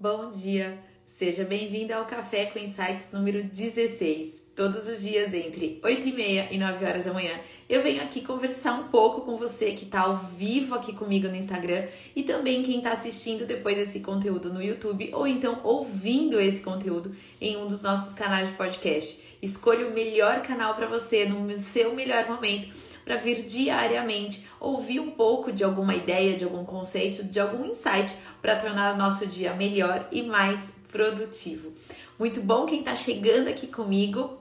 Bom dia, seja bem-vindo ao Café com Insights número 16. Todos os dias entre 8 e meia e 9 horas da manhã eu venho aqui conversar um pouco com você que está ao vivo aqui comigo no Instagram e também quem está assistindo depois esse conteúdo no YouTube ou então ouvindo esse conteúdo em um dos nossos canais de podcast. Escolha o melhor canal para você no seu melhor momento para vir diariamente ouvir um pouco de alguma ideia, de algum conceito, de algum insight para tornar o nosso dia melhor e mais produtivo. Muito bom quem está chegando aqui comigo.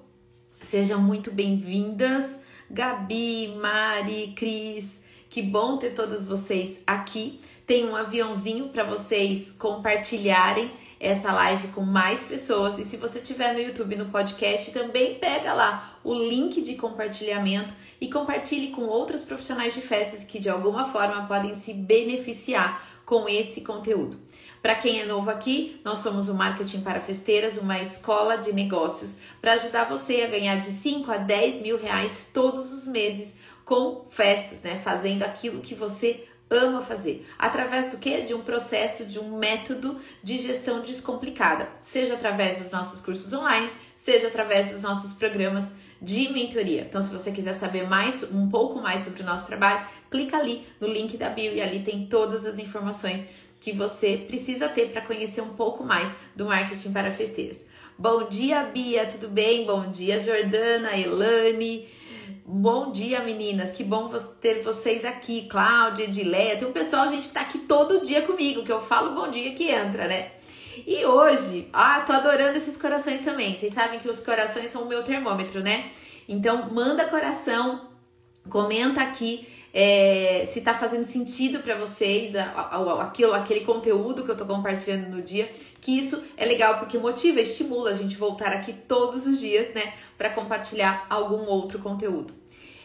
Sejam muito bem-vindas, Gabi, Mari, Cris. Que bom ter todas vocês aqui. Tem um aviãozinho para vocês compartilharem essa live com mais pessoas. E se você estiver no YouTube, no podcast, também pega lá o link de compartilhamento e compartilhe com outros profissionais de festas que de alguma forma podem se beneficiar com esse conteúdo. Para quem é novo aqui, nós somos o Marketing para Festeiras, uma escola de negócios para ajudar você a ganhar de 5 a 10 mil reais todos os meses com festas, né? Fazendo aquilo que você ama fazer. Através do que? De um processo, de um método de gestão descomplicada, seja através dos nossos cursos online, seja através dos nossos programas de mentoria. Então, se você quiser saber mais, um pouco mais sobre o nosso trabalho, clica ali no link da bio e ali tem todas as informações que você precisa ter para conhecer um pouco mais do marketing para festeiras. Bom dia, Bia, tudo bem? Bom dia, Jordana, Elane. Bom dia, meninas. Que bom ter vocês aqui. Cláudia, Edileia. Tem um pessoal, gente, que tá aqui todo dia comigo, que eu falo bom dia que entra, né? E hoje, ah, tô adorando esses corações também. Vocês sabem que os corações são o meu termômetro, né? Então, manda coração, comenta aqui é, se tá fazendo sentido para vocês aquilo, aquele conteúdo que eu tô compartilhando no dia, que isso é legal porque motiva, estimula a gente voltar aqui todos os dias, né, para compartilhar algum outro conteúdo.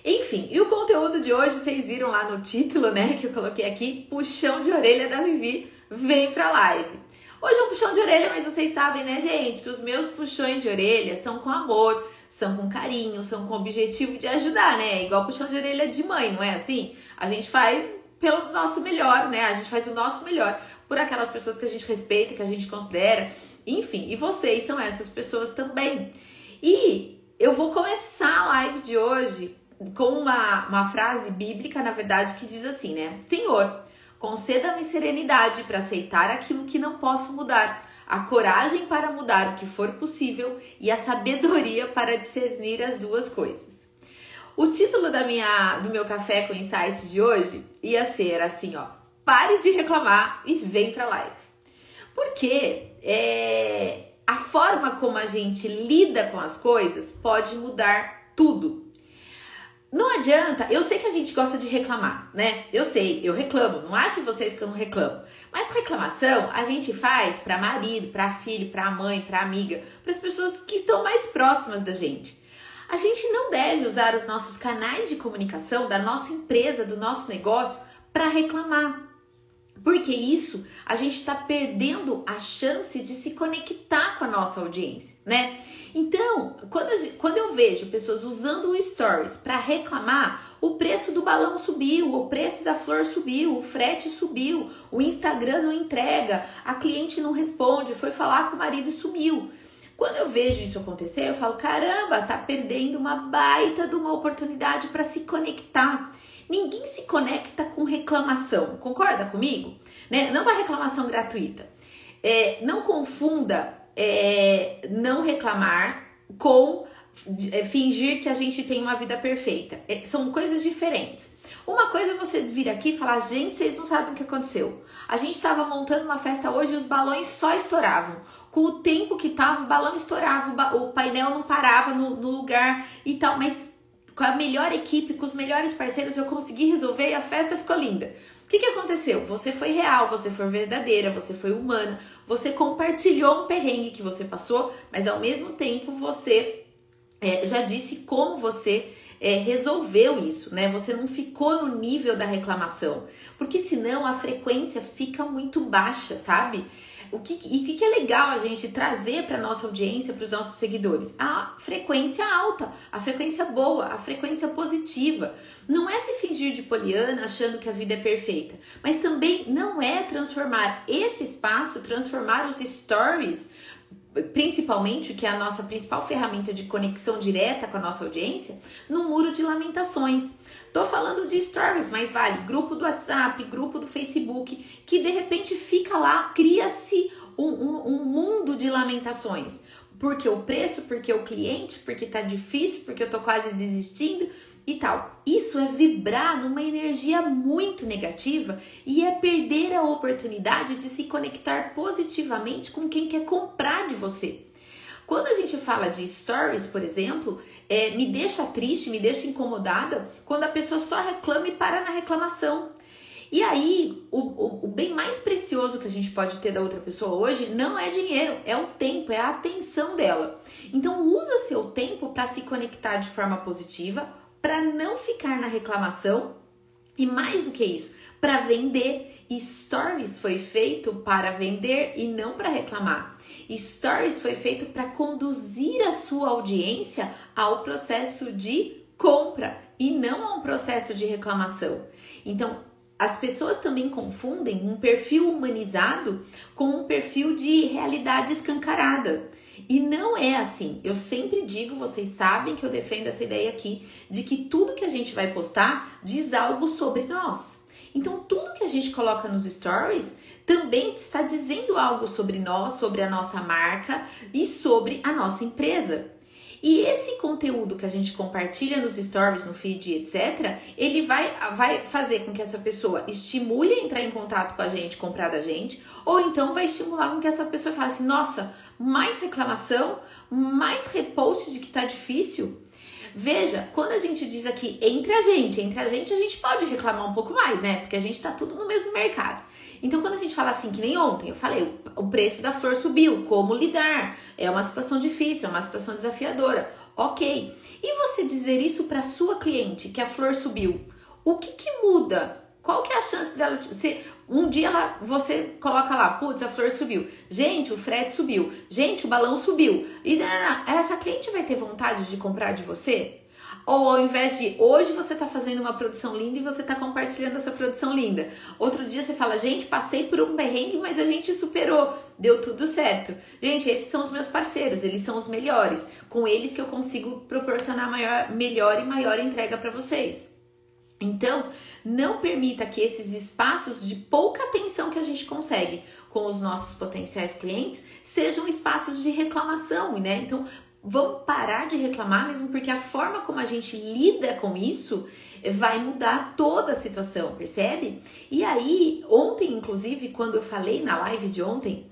Enfim, e o conteúdo de hoje, vocês viram lá no título, né, que eu coloquei aqui, puxão de orelha da Vivi, vem pra live. Hoje é um puxão de orelha, mas vocês sabem, né, gente, que os meus puxões de orelha são com amor, são com carinho, são com o objetivo de ajudar, né? Igual puxão de orelha de mãe, não é assim? A gente faz pelo nosso melhor, né? A gente faz o nosso melhor por aquelas pessoas que a gente respeita, que a gente considera, enfim, e vocês são essas pessoas também. E eu vou começar a live de hoje com uma, uma frase bíblica, na verdade, que diz assim, né? Senhor, Conceda-me serenidade para aceitar aquilo que não posso mudar, a coragem para mudar o que for possível e a sabedoria para discernir as duas coisas. O título da minha, do meu café com insights de hoje ia ser assim, ó: pare de reclamar e vem para live. Porque é, a forma como a gente lida com as coisas pode mudar tudo. Não adianta, eu sei que a gente gosta de reclamar, né? Eu sei, eu reclamo, não acho vocês que eu não reclamo. Mas reclamação a gente faz para marido, para filho, para mãe, para amiga, para as pessoas que estão mais próximas da gente. A gente não deve usar os nossos canais de comunicação da nossa empresa, do nosso negócio, para reclamar. Porque isso a gente está perdendo a chance de se conectar com a nossa audiência, né? Então, quando, quando eu vejo pessoas usando o Stories para reclamar, o preço do balão subiu, o preço da flor subiu, o frete subiu, o Instagram não entrega, a cliente não responde, foi falar com o marido e sumiu. Quando eu vejo isso acontecer, eu falo: caramba, tá perdendo uma baita de uma oportunidade para se conectar. Ninguém se conecta com reclamação, concorda comigo? Né? Não uma reclamação gratuita. É, não confunda é, não reclamar com é, fingir que a gente tem uma vida perfeita. É, são coisas diferentes. Uma coisa é você vir aqui e falar, gente, vocês não sabem o que aconteceu. A gente estava montando uma festa hoje e os balões só estouravam. Com o tempo que tava, o balão estourava, o painel não parava no, no lugar e tal, mas com a melhor equipe, com os melhores parceiros, eu consegui resolver e a festa ficou linda. Que, que aconteceu? Você foi real, você foi verdadeira, você foi humana, você compartilhou um perrengue que você passou, mas ao mesmo tempo você é, já disse como você é, resolveu isso, né? Você não ficou no nível da reclamação, porque senão a frequência fica muito baixa, sabe? O que, e o que, que é legal a gente trazer para nossa audiência, para os nossos seguidores? A frequência alta, a frequência boa, a frequência positiva. Não é se fingir de poliana achando que a vida é perfeita, mas também não é transformar esse espaço, transformar os stories principalmente, que é a nossa principal ferramenta de conexão direta com a nossa audiência, no muro de lamentações. Tô falando de stories, mas vale grupo do WhatsApp, grupo do Facebook, que de repente fica lá, cria-se um, um, um, mundo de lamentações. Porque o preço, porque o cliente, porque tá difícil, porque eu tô quase desistindo e tal. Isso é vibrar numa energia muito negativa e é perder a oportunidade de se conectar positivamente com quem quer comprar de você. Quando a gente fala de stories, por exemplo, é, me deixa triste, me deixa incomodada quando a pessoa só reclama e para na reclamação. E aí, o, o, o, bem mais precioso que a gente pode ter da outra pessoa hoje não é dinheiro, é o tempo, é a atenção dela. Então, usa seu tempo para se conectar de forma positiva para não ficar na reclamação e mais do que isso, para vender. Stories foi feito para vender e não para reclamar. Stories foi feito para conduzir a sua audiência ao processo de compra e não a um processo de reclamação. Então, as pessoas também confundem um perfil humanizado com um perfil de realidade escancarada. E não é assim. Eu sempre digo, vocês sabem que eu defendo essa ideia aqui, de que tudo que a gente vai postar diz algo sobre nós. Então, tudo que a gente coloca nos stories também está dizendo algo sobre nós, sobre a nossa marca e sobre a nossa empresa. E esse conteúdo que a gente compartilha nos stories, no feed, etc., ele vai, vai fazer com que essa pessoa estimule a entrar em contato com a gente, comprar da gente, ou então vai estimular com que essa pessoa fale assim: nossa, mais reclamação, mais repost de que tá difícil. Veja, quando a gente diz aqui entre a gente, entre a gente, a gente pode reclamar um pouco mais, né? Porque a gente tá tudo no mesmo mercado. Então, quando a gente fala assim, que nem ontem, eu falei, o preço da flor subiu, como lidar? É uma situação difícil, é uma situação desafiadora. Ok. E você dizer isso para sua cliente, que a flor subiu, o que, que muda? Qual que é a chance dela ser um dia ela, você coloca lá, putz, a flor subiu. Gente, o frete subiu. Gente, o balão subiu. E essa cliente vai ter vontade de comprar de você? Ou ao invés de hoje você está fazendo uma produção linda e você está compartilhando essa produção linda. Outro dia você fala, gente, passei por um perrengue, mas a gente superou, deu tudo certo. Gente, esses são os meus parceiros, eles são os melhores. Com eles que eu consigo proporcionar maior, melhor e maior entrega para vocês. Então, não permita que esses espaços de pouca atenção que a gente consegue com os nossos potenciais clientes sejam espaços de reclamação, né? Então, vamos parar de reclamar mesmo porque a forma como a gente lida com isso vai mudar toda a situação, percebe? E aí, ontem, inclusive, quando eu falei na live de ontem,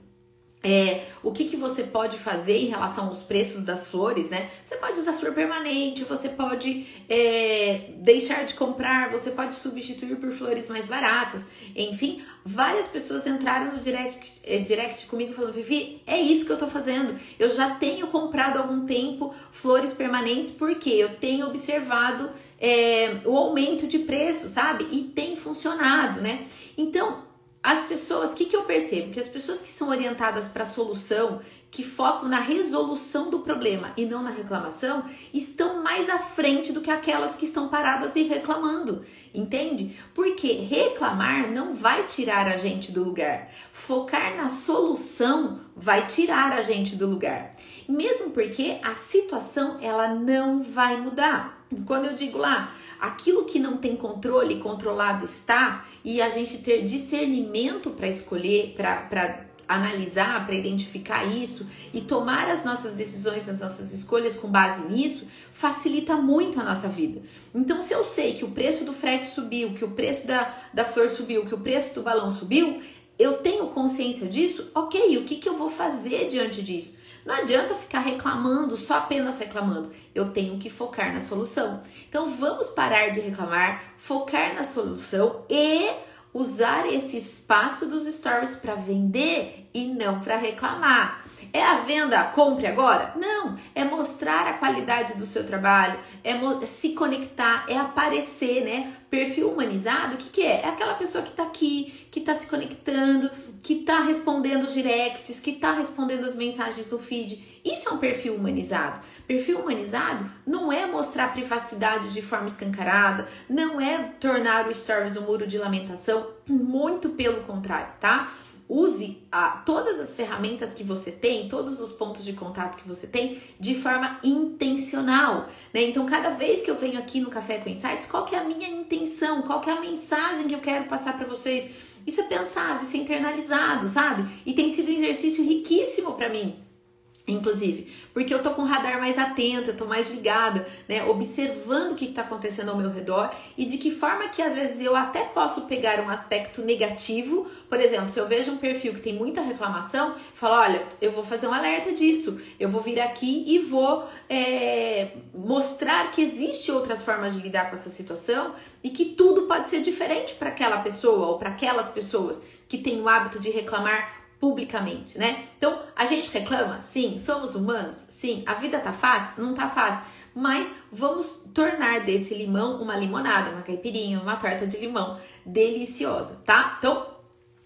é, o que, que você pode fazer em relação aos preços das flores, né? Você pode usar flor permanente, você pode é, deixar de comprar, você pode substituir por flores mais baratas. Enfim, várias pessoas entraram no direct, é, direct comigo falando: Vivi, é isso que eu tô fazendo. Eu já tenho comprado há algum tempo flores permanentes porque eu tenho observado é, o aumento de preço, sabe? E tem funcionado, né? Então, as pessoas, o que, que eu percebo? Que as pessoas que são orientadas para a solução, que focam na resolução do problema e não na reclamação, estão mais à frente do que aquelas que estão paradas e reclamando, entende? Porque reclamar não vai tirar a gente do lugar, focar na solução vai tirar a gente do lugar. Mesmo porque a situação ela não vai mudar. Quando eu digo lá, aquilo que não tem controle, controlado está, e a gente ter discernimento para escolher, para analisar, para identificar isso e tomar as nossas decisões, as nossas escolhas com base nisso, facilita muito a nossa vida. Então, se eu sei que o preço do frete subiu, que o preço da, da flor subiu, que o preço do balão subiu, eu tenho consciência disso, ok, o que, que eu vou fazer diante disso? Não adianta ficar reclamando, só apenas reclamando. Eu tenho que focar na solução. Então vamos parar de reclamar, focar na solução e usar esse espaço dos stories para vender e não para reclamar. É a venda, compre agora? Não, é mostrar a qualidade do seu trabalho, é se conectar, é aparecer, né? Perfil humanizado, o que, que é? É aquela pessoa que tá aqui, que tá se conectando, que tá respondendo os directs, que tá respondendo as mensagens do feed. Isso é um perfil humanizado. Perfil humanizado não é mostrar privacidade de forma escancarada, não é tornar o stories um muro de lamentação, muito pelo contrário, tá? Use a, todas as ferramentas que você tem, todos os pontos de contato que você tem, de forma intencional, né? Então, cada vez que eu venho aqui no Café com Insights, qual que é a minha intenção? Qual que é a mensagem que eu quero passar para vocês? Isso é pensado, isso é internalizado, sabe? E tem sido um exercício riquíssimo para mim inclusive, porque eu tô com o radar mais atento, eu tô mais ligada, né, observando o que está acontecendo ao meu redor e de que forma que às vezes eu até posso pegar um aspecto negativo, por exemplo, se eu vejo um perfil que tem muita reclamação, falo, olha, eu vou fazer um alerta disso, eu vou vir aqui e vou é, mostrar que existe outras formas de lidar com essa situação e que tudo pode ser diferente para aquela pessoa ou para aquelas pessoas que têm o hábito de reclamar publicamente, né? Então, a gente reclama? Sim. Somos humanos? Sim. A vida tá fácil? Não tá fácil. Mas vamos tornar desse limão uma limonada, uma caipirinha, uma torta de limão deliciosa, tá? Então,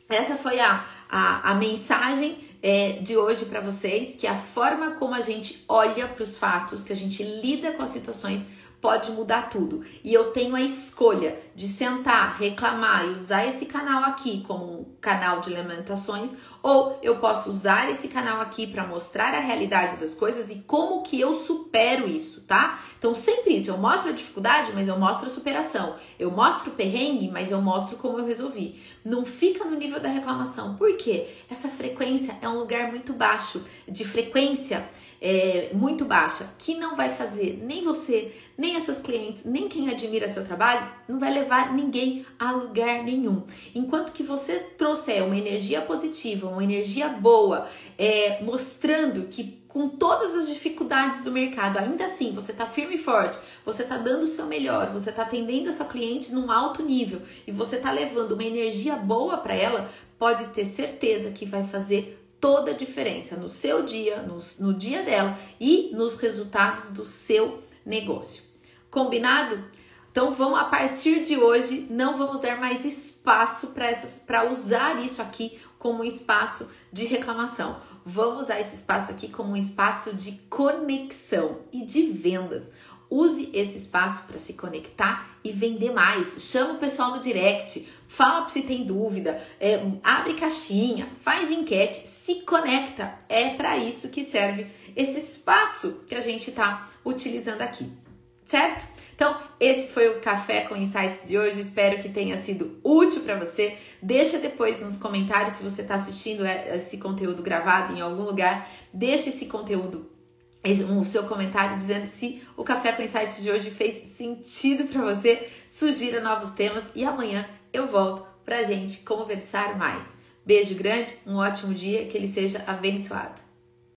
essa foi a, a, a mensagem é, de hoje para vocês, que a forma como a gente olha para os fatos, que a gente lida com as situações, pode mudar tudo. E eu tenho a escolha de sentar, reclamar e usar esse canal aqui como um canal de lamentações, ou eu posso usar esse canal aqui para mostrar a realidade das coisas e como que eu supero isso, tá? Então sempre isso, eu mostro a dificuldade, mas eu mostro a superação. Eu mostro o perrengue, mas eu mostro como eu resolvi. Não fica no nível da reclamação. Por quê? Essa frequência é um lugar muito baixo de frequência é, muito baixa, que não vai fazer nem você, nem seus clientes, nem quem admira seu trabalho, não vai levar ninguém a lugar nenhum. Enquanto que você trouxer uma energia positiva, uma energia boa, é, mostrando que com todas as dificuldades do mercado, ainda assim você está firme e forte, você está dando o seu melhor, você está atendendo a sua cliente num alto nível e você está levando uma energia boa para ela, pode ter certeza que vai fazer toda a diferença no seu dia, no, no dia dela e nos resultados do seu negócio. Combinado? Então vamos a partir de hoje não vamos dar mais espaço essas para usar isso aqui como um espaço de reclamação. Vamos usar esse espaço aqui como um espaço de conexão e de vendas. Use esse espaço para se conectar e vender mais. Chama o pessoal no direct, fala se tem dúvida, é, abre caixinha, faz enquete, se conecta. É para isso que serve esse espaço que a gente está utilizando aqui, certo? Então, esse foi o Café com Insights de hoje. Espero que tenha sido útil para você. Deixa depois nos comentários se você está assistindo esse conteúdo gravado em algum lugar. Deixa esse conteúdo o seu comentário dizendo se o Café com Insights de hoje fez sentido para você. Sugira novos temas e amanhã eu volto para a gente conversar mais. Beijo grande, um ótimo dia, que ele seja abençoado.